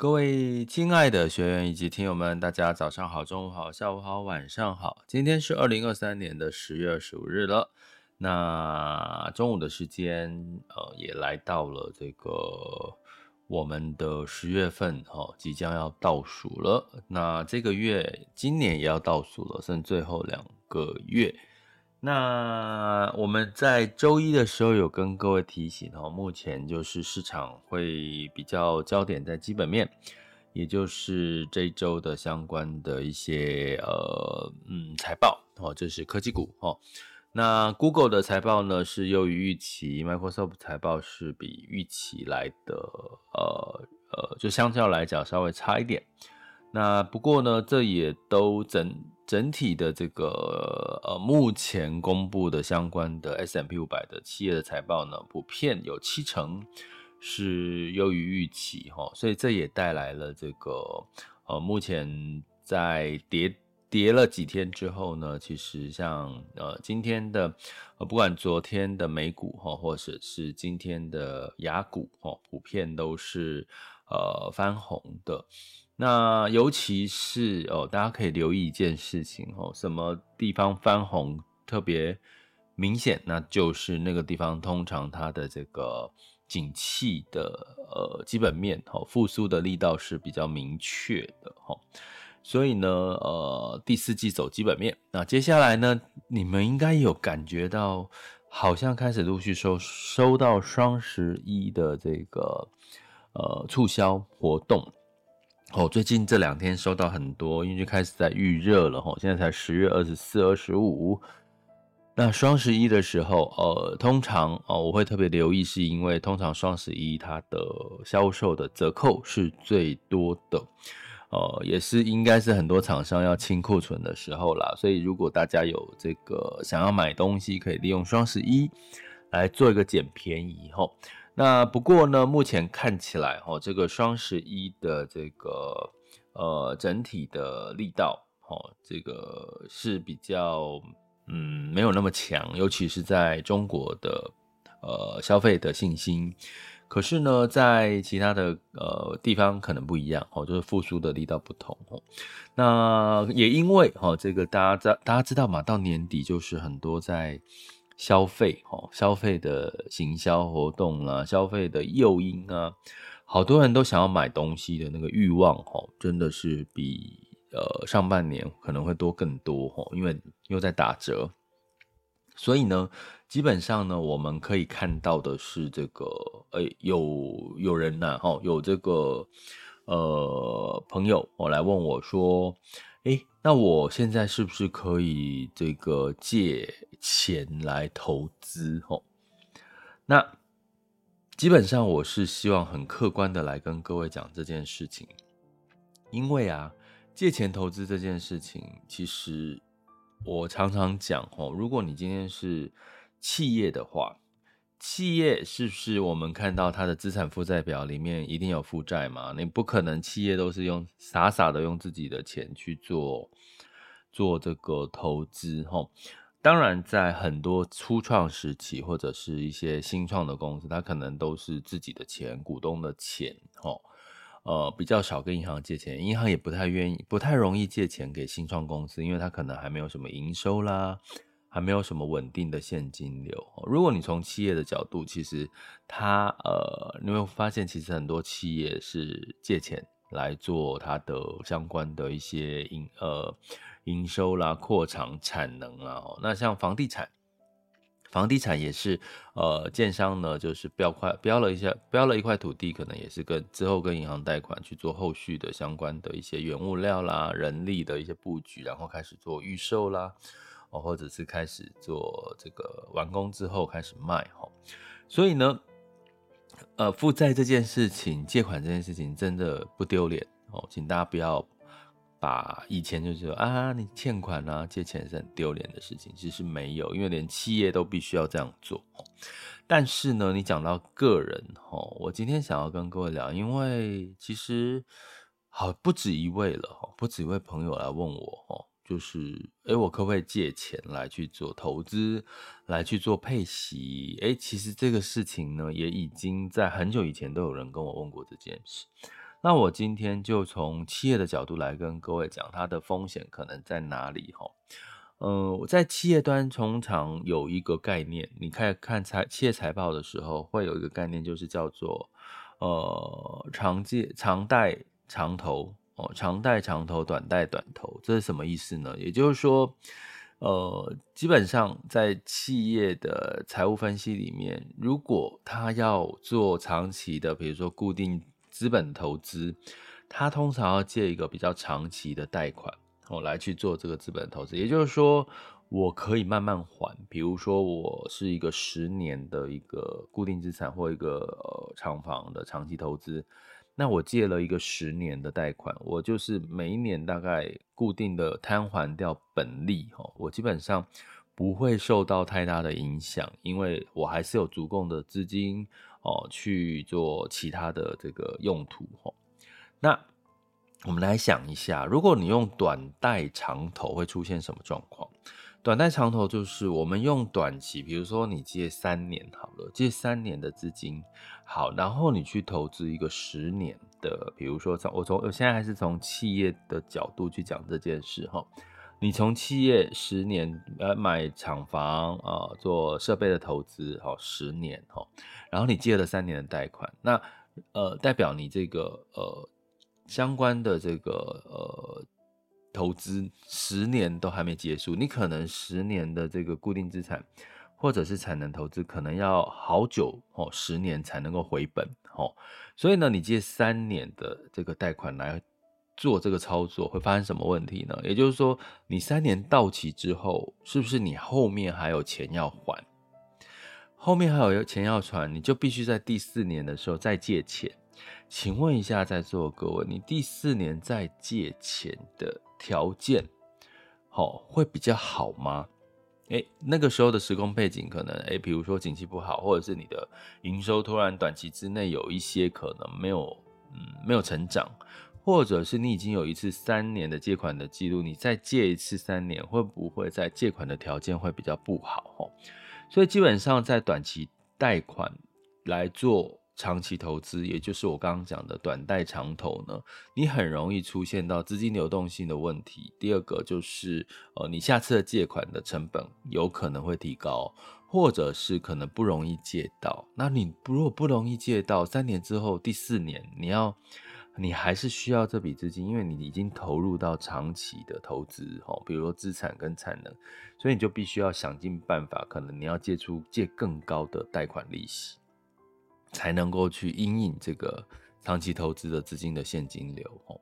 各位亲爱的学员以及听友们，大家早上好、中午好、下午好、晚上好。今天是二零二三年的十月二十五日了。那中午的时间，呃，也来到了这个我们的十月份，哦，即将要倒数了。那这个月，今年也要倒数了，剩最后两个月。那我们在周一的时候有跟各位提醒哦，目前就是市场会比较焦点在基本面，也就是这一周的相关的一些呃嗯财报哦，这是科技股哦。那 Google 的财报呢是优于预期，Microsoft 财报是比预期来的呃呃就相较来讲稍微差一点。那不过呢，这也都整整体的这个呃，目前公布的相关的 S M P 五百的企业的财报呢，普遍有七成是优于预期哈，所以这也带来了这个呃，目前在跌跌了几天之后呢，其实像呃今天的呃，不管昨天的美股哈，或者是今天的雅股哈，普遍都是呃翻红的。那尤其是哦，大家可以留意一件事情哦，什么地方翻红特别明显，那就是那个地方通常它的这个景气的呃基本面哦，复苏的力道是比较明确的哈。所以呢，呃，第四季走基本面，那接下来呢，你们应该有感觉到，好像开始陆续收收到双十一的这个呃促销活动。哦，最近这两天收到很多，因为就开始在预热了哈。现在才十月二十四、二十五，那双十一的时候，呃，通常哦，我会特别留意，是因为通常双十一它的销售的折扣是最多的，呃，也是应该是很多厂商要清库存的时候啦。所以如果大家有这个想要买东西，可以利用双十一来做一个捡便宜哈。那不过呢，目前看起来哈，这个双十一的这个呃整体的力道哈，这个是比较嗯没有那么强，尤其是在中国的呃消费的信心。可是呢，在其他的呃地方可能不一样哦，就是复苏的力道不同哦。那也因为哈，这个大家知大家知道嘛，到年底就是很多在。消费哦，消费的行销活动啊，消费的诱因啊，好多人都想要买东西的那个欲望哦，真的是比呃上半年可能会多更多哦，因为又在打折，所以呢，基本上呢，我们可以看到的是这个，哎、有有人呐，哈，有这个呃朋友，我来问我说。哎，那我现在是不是可以这个借钱来投资？吼，那基本上我是希望很客观的来跟各位讲这件事情，因为啊，借钱投资这件事情，其实我常常讲，吼，如果你今天是企业的话。企业是不是我们看到它的资产负债表里面一定有负债嘛？你不可能企业都是用傻傻的用自己的钱去做做这个投资齁。当然，在很多初创时期或者是一些新创的公司，它可能都是自己的钱、股东的钱齁。呃，比较少跟银行借钱，银行也不太愿意、不太容易借钱给新创公司，因为它可能还没有什么营收啦。还没有什么稳定的现金流。如果你从企业的角度，其实它呃，你会发现其实很多企业是借钱来做它的相关的一些营呃营收啦、扩张产能啊。那像房地产，房地产也是呃，建商呢就是标块标了一下，标了一块土地，可能也是跟之后跟银行贷款去做后续的相关的一些原物料啦、人力的一些布局，然后开始做预售啦。哦，或者是开始做这个完工之后开始卖哈，所以呢，呃，负债这件事情，借款这件事情真的不丢脸哦，请大家不要把以前就是说啊，你欠款啊，借钱是很丢脸的事情，其实没有，因为连企业都必须要这样做。但是呢，你讲到个人哈，我今天想要跟各位聊，因为其实好不止一位了哈，不止一位朋友来问我哈。就是，诶，我可不可以借钱来去做投资，来去做配息？诶，其实这个事情呢，也已经在很久以前都有人跟我问过这件事。那我今天就从企业的角度来跟各位讲，它的风险可能在哪里？哈，嗯，我在企业端通常有一个概念，你看看财企业财报的时候，会有一个概念，就是叫做呃长借长贷长投。哦长贷长投，短贷短投，这是什么意思呢？也就是说，呃，基本上在企业的财务分析里面，如果他要做长期的，比如说固定资本投资，他通常要借一个比较长期的贷款，哦，来去做这个资本投资。也就是说，我可以慢慢还，比如说我是一个十年的一个固定资产或一个呃厂房的长期投资。那我借了一个十年的贷款，我就是每一年大概固定的摊还掉本利，我基本上不会受到太大的影响，因为我还是有足够的资金哦去做其他的这个用途。那我们来想一下，如果你用短贷长投，会出现什么状况？短贷长投就是我们用短期，比如说你借三年好了，借三年的资金，好，然后你去投资一个十年的，比如说从我从我现在还是从企业的角度去讲这件事哈，你从企业十年呃买厂房啊、做设备的投资好十年哈，然后你借了三年的贷款，那呃代表你这个呃相关的这个呃。投资十年都还没结束，你可能十年的这个固定资产或者是产能投资，可能要好久哦，十年才能够回本哦。所以呢，你借三年的这个贷款来做这个操作，会发生什么问题呢？也就是说，你三年到期之后，是不是你后面还有钱要还？后面还有钱要还，你就必须在第四年的时候再借钱。请问一下，在座各位，你第四年再借钱的条件，好，会比较好吗？诶，那个时候的时空背景可能，诶，比如说景气不好，或者是你的营收突然短期之内有一些可能没有，嗯，没有成长，或者是你已经有一次三年的借款的记录，你再借一次三年，会不会在借款的条件会比较不好？哦，所以基本上在短期贷款来做。长期投资，也就是我刚刚讲的短贷长投呢，你很容易出现到资金流动性的问题。第二个就是，呃，你下次的借款的成本有可能会提高，或者是可能不容易借到。那你如果不容易借到，三年之后，第四年你要，你还是需要这笔资金，因为你已经投入到长期的投资，哦，比如说资产跟产能，所以你就必须要想尽办法，可能你要借出借更高的贷款利息。才能够去因应这个长期投资的资金的现金流哦，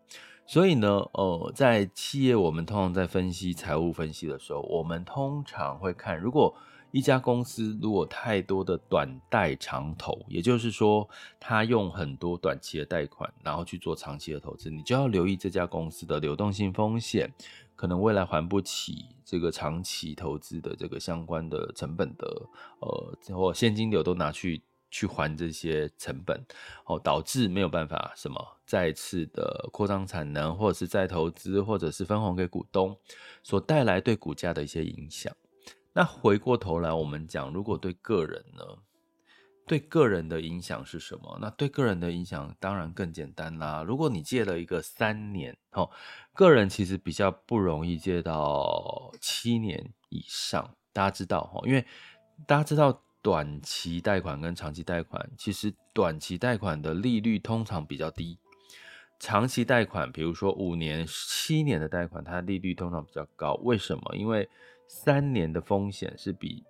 所以呢，呃，在企业我们通常在分析财务分析的时候，我们通常会看，如果一家公司如果太多的短贷长投，也就是说，他用很多短期的贷款，然后去做长期的投资，你就要留意这家公司的流动性风险，可能未来还不起这个长期投资的这个相关的成本的，呃，或现金流都拿去。去还这些成本，哦，导致没有办法什么再次的扩张产能，或者是再投资，或者是分红给股东，所带来对股价的一些影响。那回过头来，我们讲，如果对个人呢，对个人的影响是什么？那对个人的影响当然更简单啦。如果你借了一个三年，哦，个人其实比较不容易借到七年以上。大家知道，哦，因为大家知道。短期贷款跟长期贷款，其实短期贷款的利率通常比较低，长期贷款，比如说五年、七年的贷款，它利率通常比较高。为什么？因为三年的风险是比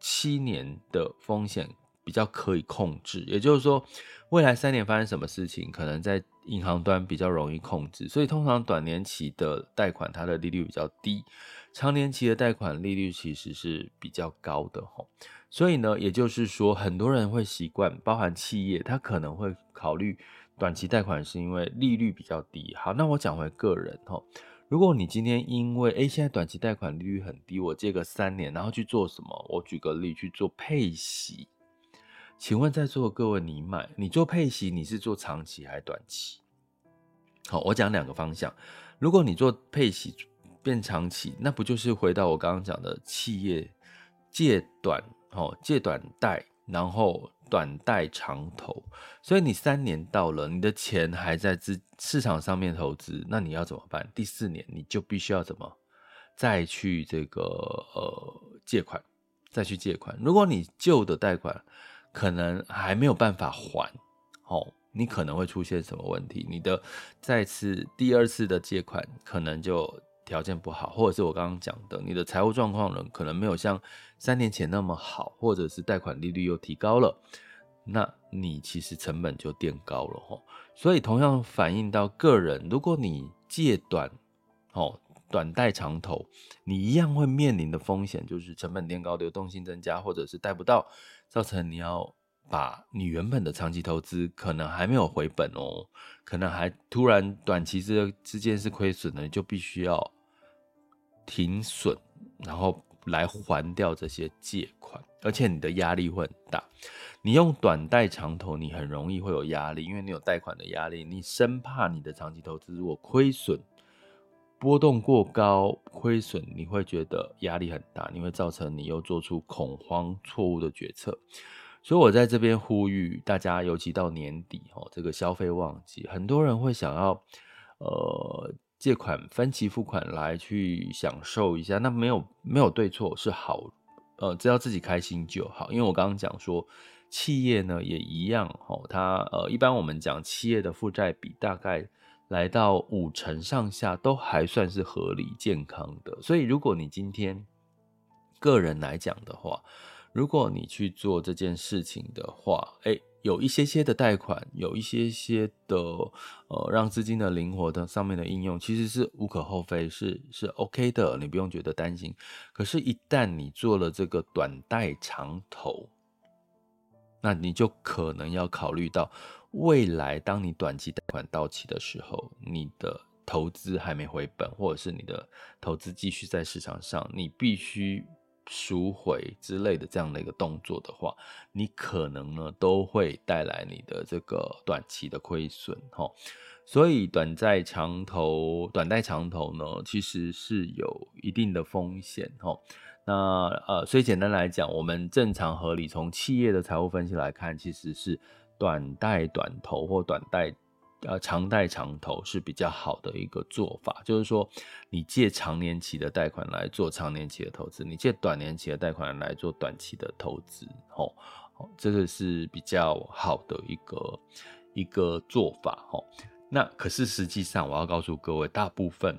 七年的风险比较可以控制。也就是说，未来三年发生什么事情，可能在银行端比较容易控制。所以通常短年期的贷款它的利率比较低，长年期的贷款利率其实是比较高的吼。所以呢，也就是说，很多人会习惯，包含企业，他可能会考虑短期贷款，是因为利率比较低。好，那我讲回个人哈，如果你今天因为诶现在短期贷款利率很低，我借个三年，然后去做什么？我举个例，去做配息。请问在座各位，你买你做配息，你是做长期还是短期？好，我讲两个方向。如果你做配息变长期，那不就是回到我刚刚讲的企业借短？哦，借短贷，然后短贷长投，所以你三年到了，你的钱还在资市场上面投资，那你要怎么办？第四年你就必须要怎么再去这个呃借款，再去借款。如果你旧的贷款可能还没有办法还，哦，你可能会出现什么问题？你的再次第二次的借款可能就。条件不好，或者是我刚刚讲的，你的财务状况呢，可能没有像三年前那么好，或者是贷款利率又提高了，那你其实成本就垫高了吼。所以同样反映到个人，如果你借短，哦，短贷长投，你一样会面临的风险就是成本垫高、流动性增加，或者是贷不到，造成你要把你原本的长期投资可能还没有回本哦，可能还突然短期之之间是亏损的，你就必须要停损，然后来还掉这些借款，而且你的压力会很大。你用短贷长投，你很容易会有压力，因为你有贷款的压力，你生怕你的长期投资如果亏损、波动过高、亏损，你会觉得压力很大，你会造成你又做出恐慌、错误的决策。所以我在这边呼吁大家，尤其到年底哦，这个消费旺季，很多人会想要呃借款分期付款来去享受一下，那没有没有对错，是好，呃，只要自己开心就好。因为我刚刚讲说，企业呢也一样哦，它呃一般我们讲企业的负债比大概来到五成上下，都还算是合理健康的。所以如果你今天个人来讲的话，如果你去做这件事情的话，诶，有一些些的贷款，有一些些的呃，让资金的灵活的上面的应用，其实是无可厚非，是是 OK 的，你不用觉得担心。可是，一旦你做了这个短贷长投，那你就可能要考虑到未来，当你短期贷款到期的时候，你的投资还没回本，或者是你的投资继续在市场上，你必须。赎回之类的这样的一个动作的话，你可能呢都会带来你的这个短期的亏损哈。所以短债长投、短债长投呢，其实是有一定的风险哈。那呃，所以简单来讲，我们正常合理从企业的财务分析来看，其实是短贷短投或短贷。呃，长贷长投是比较好的一个做法，就是说，你借长年期的贷款来做长年期的投资，你借短年期的贷款来做短期的投资，吼，这个是比较好的一个一个做法，吼。那可是实际上，我要告诉各位，大部分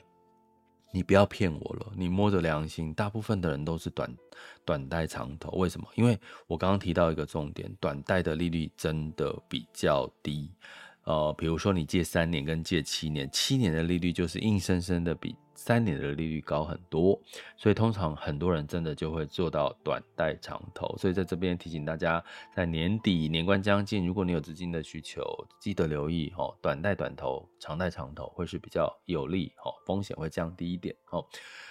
你不要骗我了，你摸着良心，大部分的人都是短短贷长投，为什么？因为我刚刚提到一个重点，短贷的利率真的比较低。呃，比如说你借三年跟借七年，七年的利率就是硬生生的比三年的利率高很多，所以通常很多人真的就会做到短贷长投。所以在这边提醒大家，在年底年关将近，如果你有资金的需求，记得留意哦，短贷短投、长贷长投会是比较有利哦，风险会降低一点哦。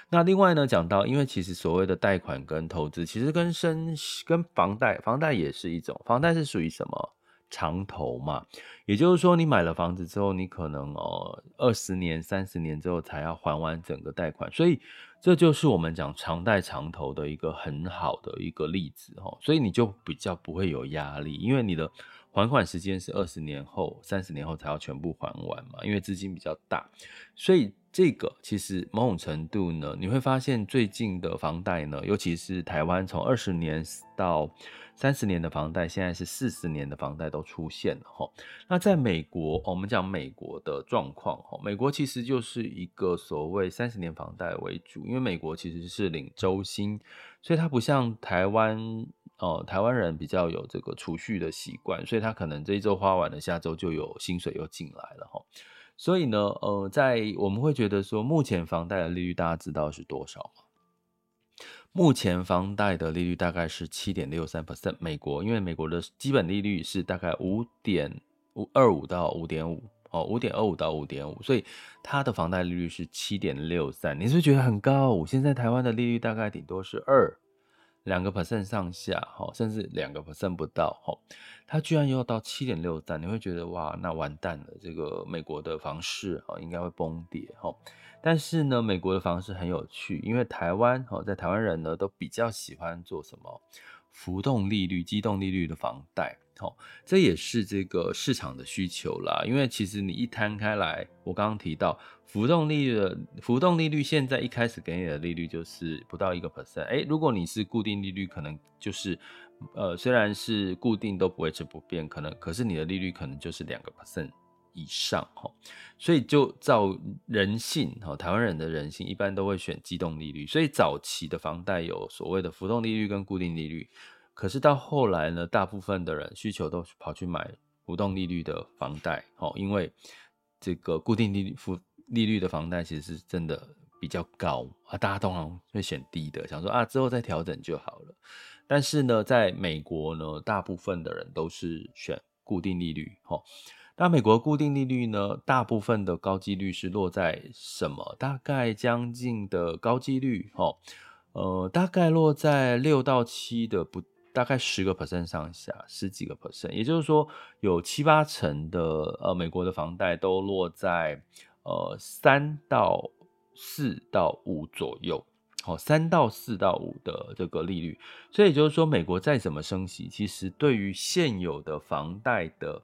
那另外呢，讲到因为其实所谓的贷款跟投资，其实跟生跟房贷，房贷也是一种，房贷是属于什么？长投嘛，也就是说，你买了房子之后，你可能哦，二十年、三十年之后才要还完整个贷款，所以这就是我们讲长贷长投的一个很好的一个例子哦。所以你就比较不会有压力，因为你的还款时间是二十年后、三十年后才要全部还完嘛，因为资金比较大，所以这个其实某种程度呢，你会发现最近的房贷呢，尤其是台湾从二十年到三十年的房贷，现在是四十年的房贷都出现了哈。那在美国，我们讲美国的状况哈，美国其实就是一个所谓三十年房贷为主，因为美国其实是领周薪，所以它不像台湾哦，台湾人比较有这个储蓄的习惯，所以他可能这一周花完了，下周就有薪水又进来了哈。所以呢，呃，在我们会觉得说，目前房贷的利率大家知道是多少吗？目前房贷的利率大概是七点六三 percent，美国因为美国的基本利率是大概五点五二五到五点五。哦，五点二五到五点五，所以它的房贷利率是七点六三，你是不是觉得很高？现在台湾的利率大概顶多是二两个 percent 上下，哈，甚至两个 percent 不到，哈，它居然又到七点六三，你会觉得哇，那完蛋了，这个美国的房市哈，应该会崩跌，哈。但是呢，美国的房市很有趣，因为台湾，哈，在台湾人呢都比较喜欢做什么？浮动利率、机动利率的房贷。好，这也是这个市场的需求啦。因为其实你一摊开来，我刚刚提到浮动利率的浮动利率，现在一开始给你的利率就是不到一个 percent。哎，如果你是固定利率，可能就是呃，虽然是固定都不维持不变，可能可是你的利率可能就是两个 percent 以上哈。所以就照人性哈，台湾人的人性一般都会选机动利率。所以早期的房贷有所谓的浮动利率跟固定利率。可是到后来呢，大部分的人需求都跑去买浮动利率的房贷，哦，因为这个固定利率、负利率的房贷其实是真的比较高啊，大家通常会选低的，想说啊之后再调整就好了。但是呢，在美国呢，大部分的人都是选固定利率，哦，那美国固定利率呢，大部分的高几率是落在什么？大概将近的高几率，哦，呃，大概落在六到七的不。大概十个 percent 上下，十几个 percent，也就是说有七八成的呃美国的房贷都落在呃三到四到五左右，好，三到四到五的这个利率，所以就是说美国再怎么升息，其实对于现有的房贷的。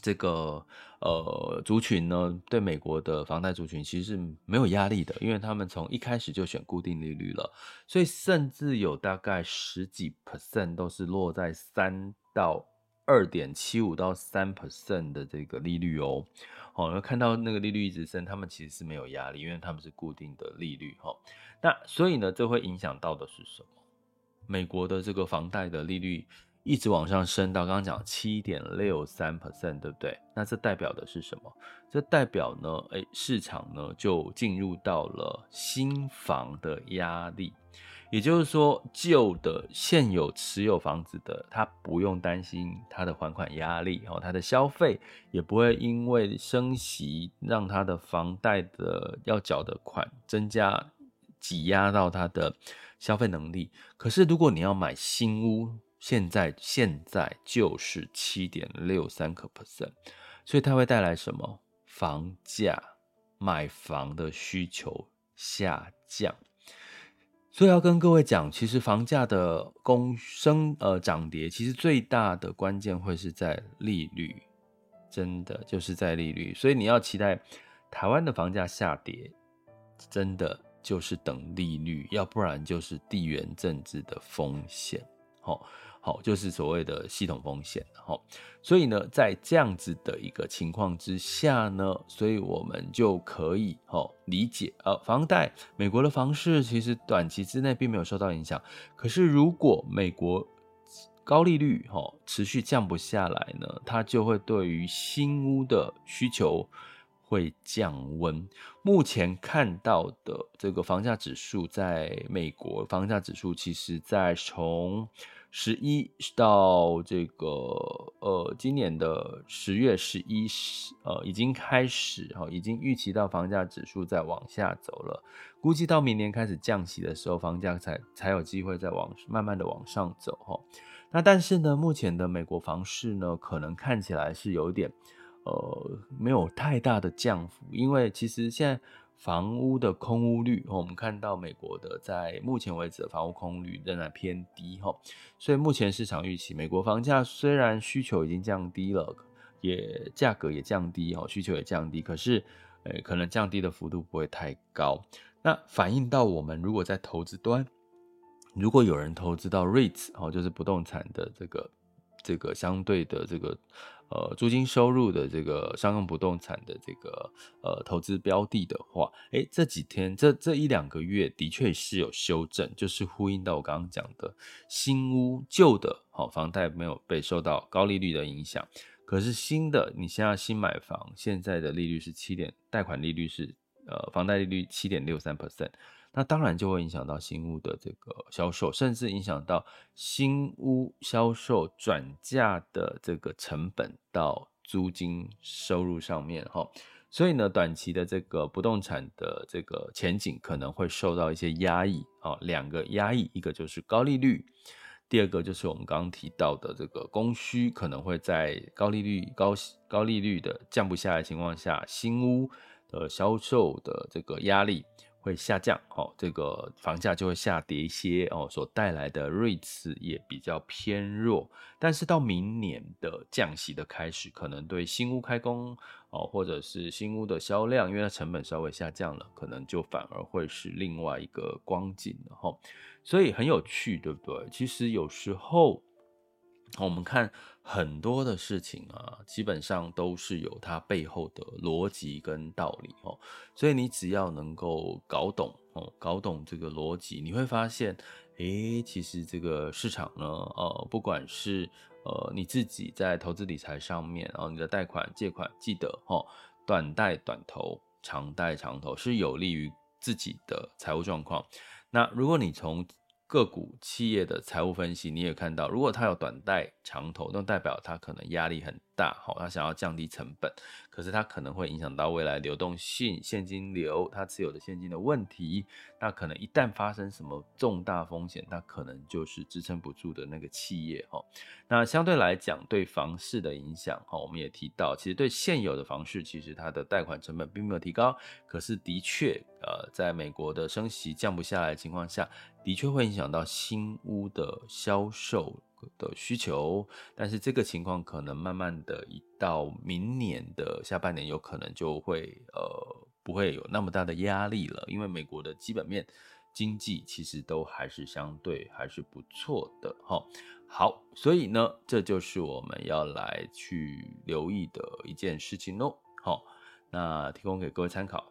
这个呃族群呢，对美国的房贷族群其实是没有压力的，因为他们从一开始就选固定利率了，所以甚至有大概十几 percent 都是落在三到二点七五到三 percent 的这个利率哦。好，那看到那个利率一直升，他们其实是没有压力，因为他们是固定的利率哈。那所以呢，这会影响到的是什么？美国的这个房贷的利率。一直往上升到刚刚讲七点六三 percent，对不对？那这代表的是什么？这代表呢，诶，市场呢就进入到了新房的压力，也就是说，旧的现有持有房子的，他不用担心他的还款压力，哦，他的消费也不会因为升息让他的房贷的要缴的款增加，挤压到他的消费能力。可是如果你要买新屋，现在现在就是七点六三个 percent，所以它会带来什么？房价买房的需求下降，所以要跟各位讲，其实房价的供升呃涨跌，其实最大的关键会是在利率，真的就是在利率。所以你要期待台湾的房价下跌，真的就是等利率，要不然就是地缘政治的风险。好。好，就是所谓的系统风险，好，所以呢，在这样子的一个情况之下呢，所以我们就可以好理解，呃，房贷，美国的房市其实短期之内并没有受到影响，可是如果美国高利率哈持续降不下来呢，它就会对于新屋的需求会降温。目前看到的这个房价指数，在美国房价指数，其实在从十一到这个呃，今年的十月十一十呃，已经开始哈，已经预期到房价指数在往下走了。估计到明年开始降息的时候，房价才才有机会再往慢慢的往上走哈。那但是呢，目前的美国房市呢，可能看起来是有点呃，没有太大的降幅，因为其实现在。房屋的空屋率，我们看到美国的在目前为止的房屋空屋率仍然偏低，哈，所以目前市场预期，美国房价虽然需求已经降低了，也价格也降低，哈，需求也降低，可是，诶，可能降低的幅度不会太高。那反映到我们如果在投资端，如果有人投资到 REITs，哦，就是不动产的这个这个相对的这个呃租金收入的这个商用不动产的这个呃投资标的的话，哎，这几天这这一两个月的确是有修正，就是呼应到我刚刚讲的新屋旧的好房贷没有被受到高利率的影响，可是新的你现在新买房，现在的利率是七点，贷款利率是呃房贷利率七点六三 percent。那当然就会影响到新屋的这个销售，甚至影响到新屋销售转嫁的这个成本到租金收入上面哈。所以呢，短期的这个不动产的这个前景可能会受到一些压抑啊。两个压抑，一个就是高利率，第二个就是我们刚刚提到的这个供需可能会在高利率高高利率的降不下来的情况下，新屋的销售的这个压力。会下降，哦，这个房价就会下跌一些，哦，所带来的 REITs 也比较偏弱。但是到明年的降息的开始，可能对新屋开工，哦，或者是新屋的销量，因为它成本稍微下降了，可能就反而会是另外一个光景了，哈。所以很有趣，对不对？其实有时候。我们看很多的事情啊，基本上都是有它背后的逻辑跟道理哦。所以你只要能够搞懂哦，搞懂这个逻辑，你会发现，诶，其实这个市场呢，呃，不管是呃你自己在投资理财上面，然后你的贷款借款，记得哦，短贷短投，长贷长投，是有利于自己的财务状况。那如果你从个股企业的财务分析，你也看到，如果它有短贷长投，那代表它可能压力很大，好，它想要降低成本，可是它可能会影响到未来流动性、现金流，它持有的现金的问题，那可能一旦发生什么重大风险，它可能就是支撑不住的那个企业，哈。那相对来讲，对房市的影响，哈，我们也提到，其实对现有的房市，其实它的贷款成本并没有提高，可是的确，呃，在美国的升息降不下来情况下。的确会影响到新屋的销售的需求，但是这个情况可能慢慢的，一到明年的下半年，有可能就会呃不会有那么大的压力了，因为美国的基本面经济其实都还是相对还是不错的哈。好，所以呢，这就是我们要来去留意的一件事情喽。好，那提供给各位参考。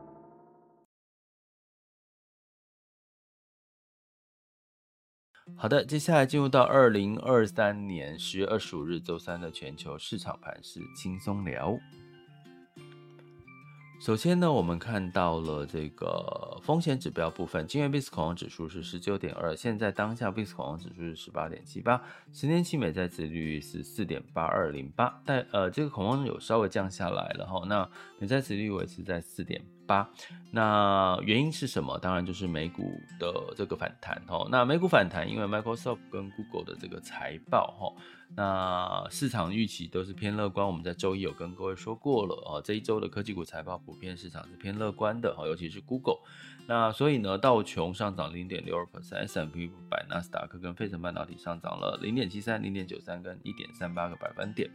好的，接下来进入到二零二三年十月二十五日周三的全球市场盘势轻松聊。首先呢，我们看到了这个风险指标部分，今日 VIX 恐慌指数是十九点二，现在当下 VIX 恐慌指数是十八点七八，十年期美债殖率是四点八二零八，但呃，这个恐慌有稍微降下来了哈，那美债殖率维持在四点八，那原因是什么？当然就是美股的这个反弹哈，那美股反弹，因为 Microsoft 跟 Google 的这个财报哈。那市场预期都是偏乐观，我们在周一有跟各位说过了啊，这一周的科技股财报普遍市场是偏乐观的哦，尤其是 Google。那所以呢，道琼上涨零点六二 percent，S&P 五百、纳斯达克跟费城半导体上涨了零点七三、零点九三跟一点三八个百分点。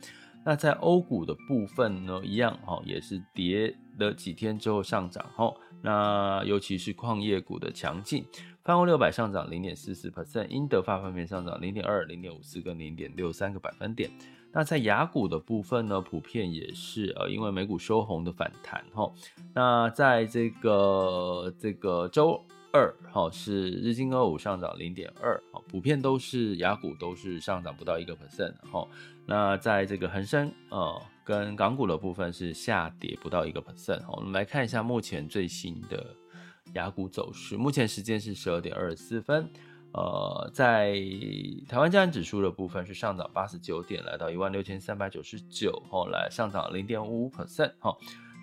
那在欧股的部分呢，一样哈，也是跌了几天之后上涨哈。那尤其是矿业股的强劲。泛欧六百上涨零点四四 percent，英德法分别上涨零点二、零点五四跟零点六三个百分点。那在雅股的部分呢，普遍也是呃，因为美股收红的反弹哈。那在这个这个周二哈，是日经二五上涨零点二，普遍都是雅股都是上涨不到一个 percent 哈。那在这个恒生呃跟港股的部分是下跌不到一个 percent 哈。我们来看一下目前最新的。雅股走势，目前时间是十二点二十四分。呃，在台湾加权指数的部分是上涨八十九点，来到一万六千三百九十九，后来上涨零点五五 percent。哈，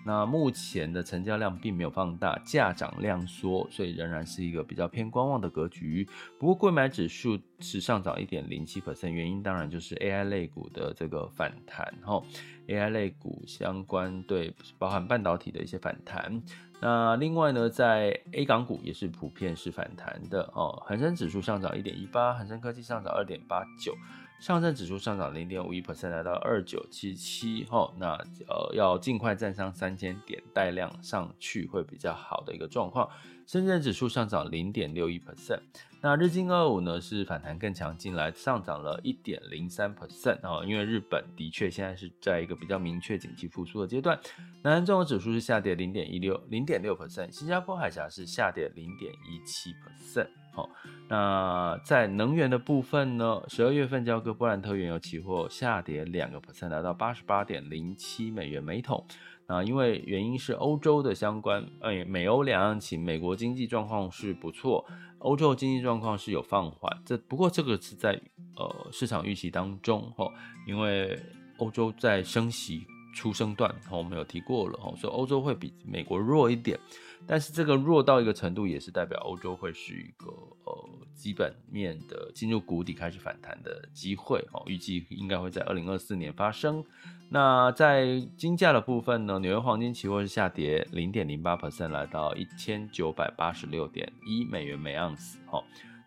那目前的成交量并没有放大，价涨量缩，所以仍然是一个比较偏观望的格局。不过，贵买指数是上涨一点零七百分原因当然就是 AI 类股的这个反弹，哈，AI 类股相关对包含半导体的一些反弹。那另外呢，在 A 港股也是普遍是反弹的哦，恒生指数上涨一点一八，恒生科技上涨二点八九。上证指数上涨零点五一 percent，来到二九七七哈，那呃要尽快站上三千点，带量上去会比较好的一个状况。深圳指数上涨零点六一 percent，那日经二五呢是反弹更强劲，来上涨了一点零三 percent 啊，因为日本的确现在是在一个比较明确景气复苏的阶段。南韩综合指数是下跌零点一六零点六 percent，新加坡海峡是下跌零点一七 percent。好，那在能源的部分呢？十二月份交割布兰特原油期货下跌两个 percent，来到八十八点零七美元每桶。那因为原因是欧洲的相关，哎，美欧两样情，美国经济状况是不错，欧洲经济状况是有放缓。这不过这个是在呃市场预期当中哈，因为欧洲在升息初升段，我们有提过了哈，所以欧洲会比美国弱一点。但是这个弱到一个程度，也是代表欧洲会是一个呃基本面的进入谷底开始反弹的机会哦，预计应该会在二零二四年发生。那在金价的部分呢，纽约黄金期货是下跌零点零八 percent，来到一千九百八十六点一美元每盎司哦。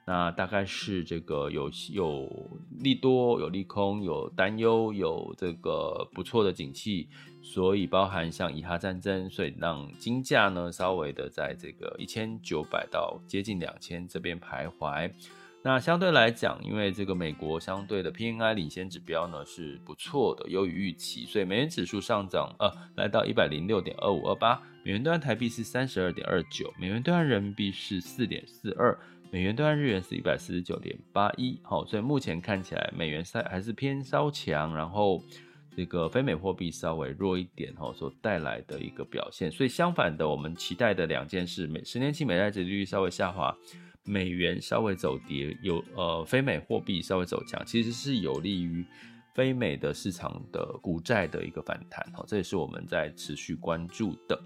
那大概是这个有有利多，有利空，有担忧，有这个不错的景气，所以包含像以哈战争，所以让金价呢稍微的在这个一千九百到接近两千这边徘徊。那相对来讲，因为这个美国相对的 P N I 领先指标呢是不错的，优于预期，所以美元指数上涨，呃，来到一百零六点二五二八，美元兑换台币是三十二点二九，美元兑换人民币是四点四二。美元兑换日元是一百四十九点八一，好，所以目前看起来美元还还是偏稍强，然后这个非美货币稍微弱一点，哈，所带来的一个表现。所以相反的，我们期待的两件事：美十年期美债殖利率稍微下滑，美元稍微走跌，有呃非美货币稍微走强，其实是有利于非美的市场的股债的一个反弹，哈，这也是我们在持续关注的。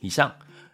以上。